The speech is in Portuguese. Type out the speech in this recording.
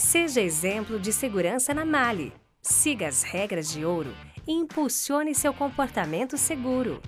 Seja exemplo de segurança na Mali. Siga as regras de ouro e impulsione seu comportamento seguro.